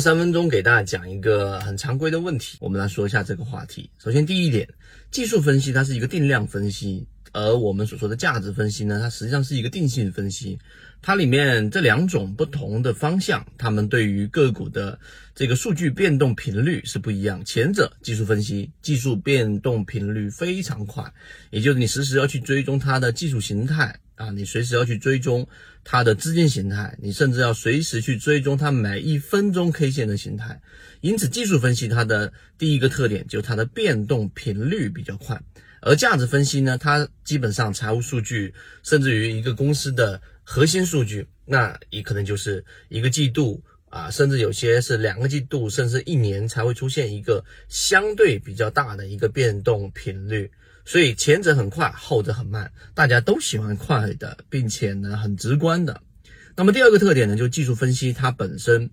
三分钟给大家讲一个很常规的问题，我们来说一下这个话题。首先，第一点，技术分析它是一个定量分析，而我们所说的价值分析呢，它实际上是一个定性分析。它里面这两种不同的方向，它们对于个股的这个数据变动频率是不一样。前者技术分析，技术变动频率非常快，也就是你实时要去追踪它的技术形态。啊，你随时要去追踪它的资金形态，你甚至要随时去追踪它每一分钟 K 线的形态。因此，技术分析它的第一个特点就是它的变动频率比较快，而价值分析呢，它基本上财务数据，甚至于一个公司的核心数据，那也可能就是一个季度啊，甚至有些是两个季度，甚至一年才会出现一个相对比较大的一个变动频率。所以前者很快，后者很慢，大家都喜欢快的，并且呢很直观的。那么第二个特点呢，就技术分析它本身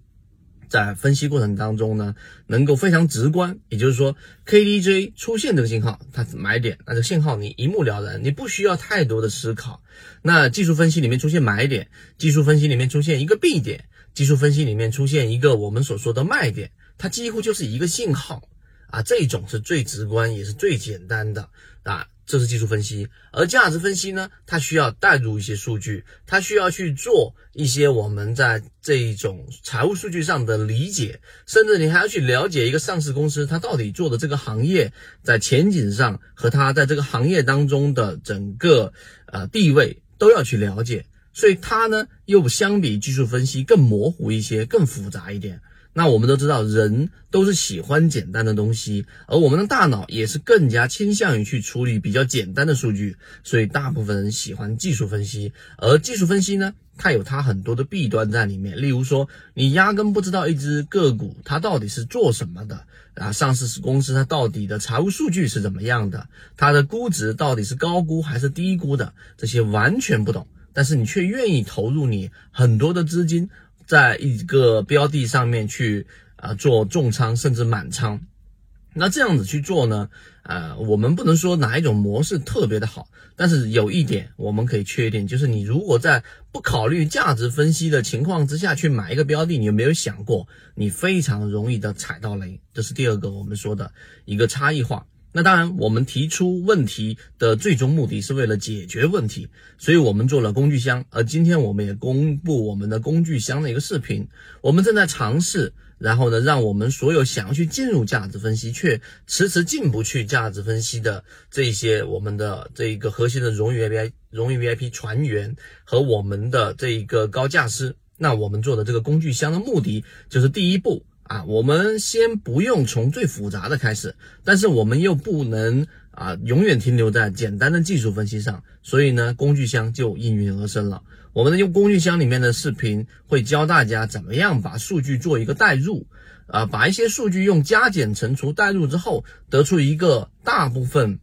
在分析过程当中呢，能够非常直观。也就是说，KDJ 出现这个信号，它买点，那这信号你一目了然，你不需要太多的思考。那技术分析里面出现买点，技术分析里面出现一个 B 点，技术分析里面出现一个我们所说的卖点，它几乎就是一个信号。啊，这种是最直观也是最简单的啊，这是技术分析。而价值分析呢，它需要带入一些数据，它需要去做一些我们在这一种财务数据上的理解，甚至你还要去了解一个上市公司它到底做的这个行业在前景上和它在这个行业当中的整个呃地位都要去了解，所以它呢又相比技术分析更模糊一些，更复杂一点。那我们都知道，人都是喜欢简单的东西，而我们的大脑也是更加倾向于去处理比较简单的数据，所以大部分人喜欢技术分析。而技术分析呢，它有它很多的弊端在里面，例如说，你压根不知道一只个股它到底是做什么的啊，上市公司它到底的财务数据是怎么样的，它的估值到底是高估还是低估的，这些完全不懂，但是你却愿意投入你很多的资金。在一个标的上面去啊做重仓甚至满仓，那这样子去做呢？呃，我们不能说哪一种模式特别的好，但是有一点我们可以确定，就是你如果在不考虑价值分析的情况之下去买一个标的，你有没有想过，你非常容易的踩到雷？这是第二个我们说的一个差异化。那当然，我们提出问题的最终目的是为了解决问题，所以我们做了工具箱。而今天我们也公布我们的工具箱的一个视频。我们正在尝试，然后呢，让我们所有想要去进入价值分析却迟迟进不去价值分析的这些我们的这一个核心的荣誉 VIP 荣誉 VIP 船员和我们的这一个高价师，那我们做的这个工具箱的目的就是第一步。啊，我们先不用从最复杂的开始，但是我们又不能啊永远停留在简单的技术分析上，所以呢，工具箱就应运而生了。我们的用工具箱里面的视频会教大家怎么样把数据做一个代入，啊，把一些数据用加减乘除代入之后，得出一个大部分。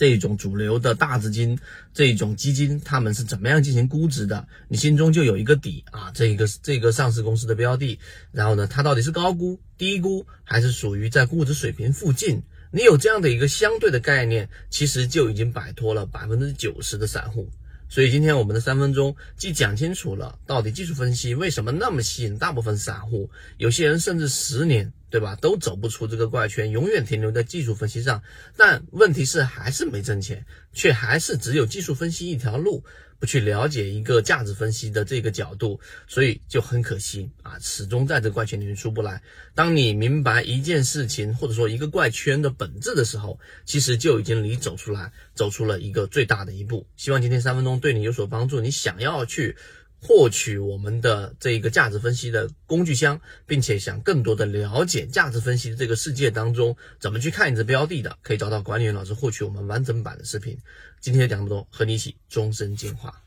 这种主流的大资金，这种基金，他们是怎么样进行估值的？你心中就有一个底啊，这个这个上市公司的标的，然后呢，它到底是高估、低估，还是属于在估值水平附近？你有这样的一个相对的概念，其实就已经摆脱了百分之九十的散户。所以今天我们的三分钟既讲清楚了到底技术分析为什么那么吸引大部分散户，有些人甚至十年，对吧，都走不出这个怪圈，永远停留在技术分析上。但问题是还是没挣钱，却还是只有技术分析一条路。不去了解一个价值分析的这个角度，所以就很可惜啊，始终在这怪圈里面出不来。当你明白一件事情或者说一个怪圈的本质的时候，其实就已经离走出来走出了一个最大的一步。希望今天三分钟对你有所帮助。你想要去获取我们的这一个价值分析的工具箱，并且想更多的了解价值分析这个世界当中怎么去看一只标的的，可以找到管理员老师获取我们完整版的视频。今天讲这么多，和你一起终身进化。